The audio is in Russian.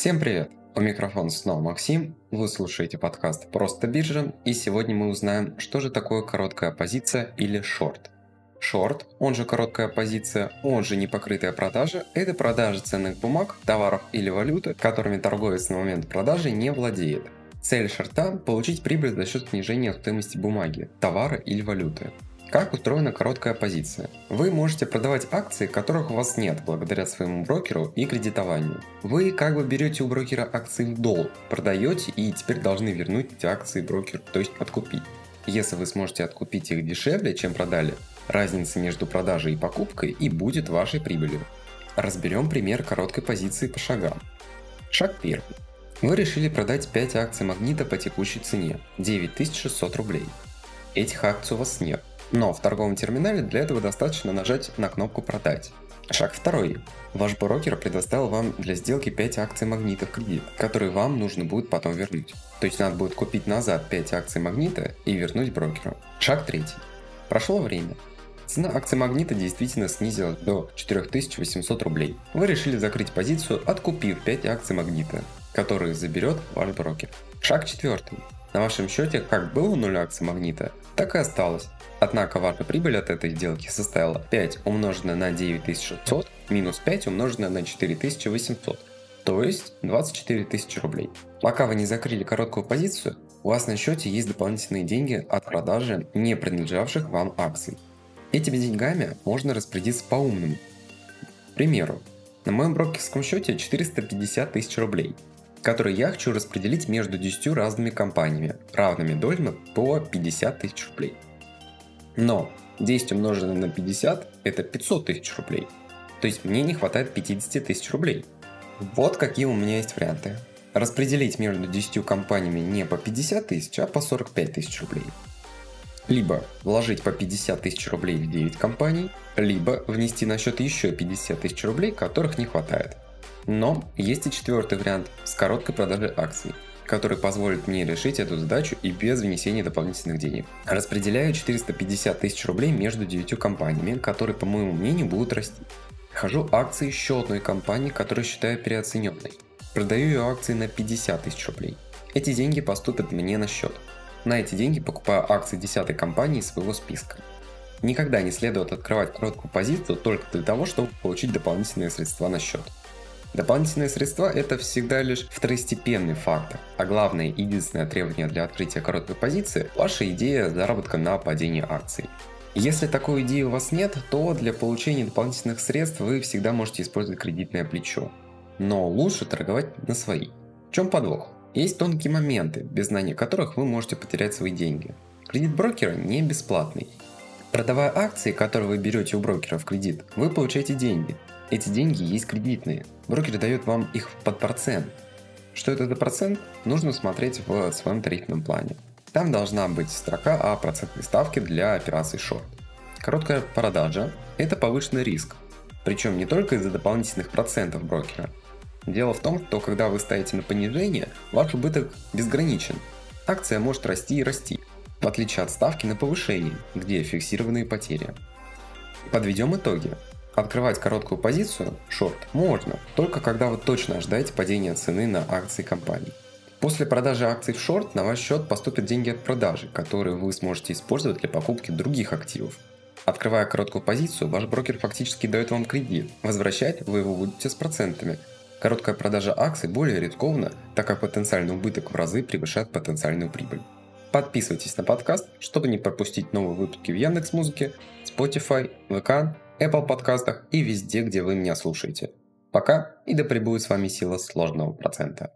Всем привет! У микрофона снова Максим, вы слушаете подкаст «Просто биржа», и сегодня мы узнаем, что же такое короткая позиция или шорт. Шорт, он же короткая позиция, он же непокрытая продажа, это продажа ценных бумаг, товаров или валюты, которыми торговец на момент продажи не владеет. Цель шорта – получить прибыль за счет снижения стоимости бумаги, товара или валюты. Как устроена короткая позиция? Вы можете продавать акции, которых у вас нет, благодаря своему брокеру и кредитованию. Вы как бы берете у брокера акции в долг, продаете и теперь должны вернуть эти акции брокеру, то есть откупить. Если вы сможете откупить их дешевле, чем продали, разница между продажей и покупкой и будет вашей прибылью. Разберем пример короткой позиции по шагам. Шаг первый. Вы решили продать 5 акций Магнита по текущей цене – 9600 рублей. Этих акций у вас нет. Но в торговом терминале для этого достаточно нажать на кнопку «Продать». Шаг второй. Ваш брокер предоставил вам для сделки 5 акций магнита в кредит, которые вам нужно будет потом вернуть. То есть надо будет купить назад 5 акций магнита и вернуть брокеру. Шаг третий. Прошло время. Цена акций магнита действительно снизилась до 4800 рублей. Вы решили закрыть позицию, откупив 5 акций магнита, которые заберет ваш брокер. Шаг четвертый. На вашем счете как было 0 акций магнита, так и осталось. Однако ваша прибыль от этой сделки составила 5 умноженное на 9600 минус 5 умноженное на 4800, то есть 24 тысячи рублей. Пока вы не закрыли короткую позицию, у вас на счете есть дополнительные деньги от продажи не принадлежавших вам акций. Этими деньгами можно распорядиться по-умному. К примеру, на моем брокерском счете 450 тысяч рублей, которые я хочу распределить между 10 разными компаниями, равными долями по 50 тысяч рублей. Но 10 умноженное на 50 это 500 тысяч рублей. То есть мне не хватает 50 тысяч рублей. Вот какие у меня есть варианты. Распределить между 10 компаниями не по 50 тысяч, а по 45 тысяч рублей. Либо вложить по 50 тысяч рублей в 9 компаний, либо внести на счет еще 50 тысяч рублей, которых не хватает. Но есть и четвертый вариант с короткой продажей акций – который позволит мне решить эту задачу и без внесения дополнительных денег. Распределяю 450 тысяч рублей между 9 компаниями, которые, по моему мнению, будут расти. Хожу акции еще одной компании, которую считаю переоцененной. Продаю ее акции на 50 тысяч рублей. Эти деньги поступят мне на счет. На эти деньги покупаю акции 10 компании из своего списка. Никогда не следует открывать короткую позицию только для того, чтобы получить дополнительные средства на счет. Дополнительные средства – это всегда лишь второстепенный фактор, а главное и единственное требование для открытия короткой позиции – ваша идея заработка на падении акций. Если такой идеи у вас нет, то для получения дополнительных средств вы всегда можете использовать кредитное плечо. Но лучше торговать на свои. В чем подвох? Есть тонкие моменты, без знания которых вы можете потерять свои деньги. Кредит брокера не бесплатный. Продавая акции, которые вы берете у брокера в кредит, вы получаете деньги, эти деньги есть кредитные. Брокер дает вам их под процент. Что это за процент, нужно смотреть в своем тарифном плане. Там должна быть строка о процентной ставке для операций шорт. Короткая продажа – это повышенный риск. Причем не только из-за дополнительных процентов брокера. Дело в том, что когда вы ставите на понижение, ваш убыток безграничен. Акция может расти и расти, в отличие от ставки на повышение, где фиксированные потери. Подведем итоги. Открывать короткую позицию, шорт, можно, только когда вы точно ожидаете падения цены на акции компании. После продажи акций в шорт на ваш счет поступят деньги от продажи, которые вы сможете использовать для покупки других активов. Открывая короткую позицию, ваш брокер фактически дает вам кредит. Возвращать вы его будете с процентами. Короткая продажа акций более рискованна, так как потенциальный убыток в разы превышает потенциальную прибыль. Подписывайтесь на подкаст, чтобы не пропустить новые выпуски в Яндекс.Музыке, Spotify, ВК Apple подкастах и везде, где вы меня слушаете. Пока и да пребудет с вами сила сложного процента.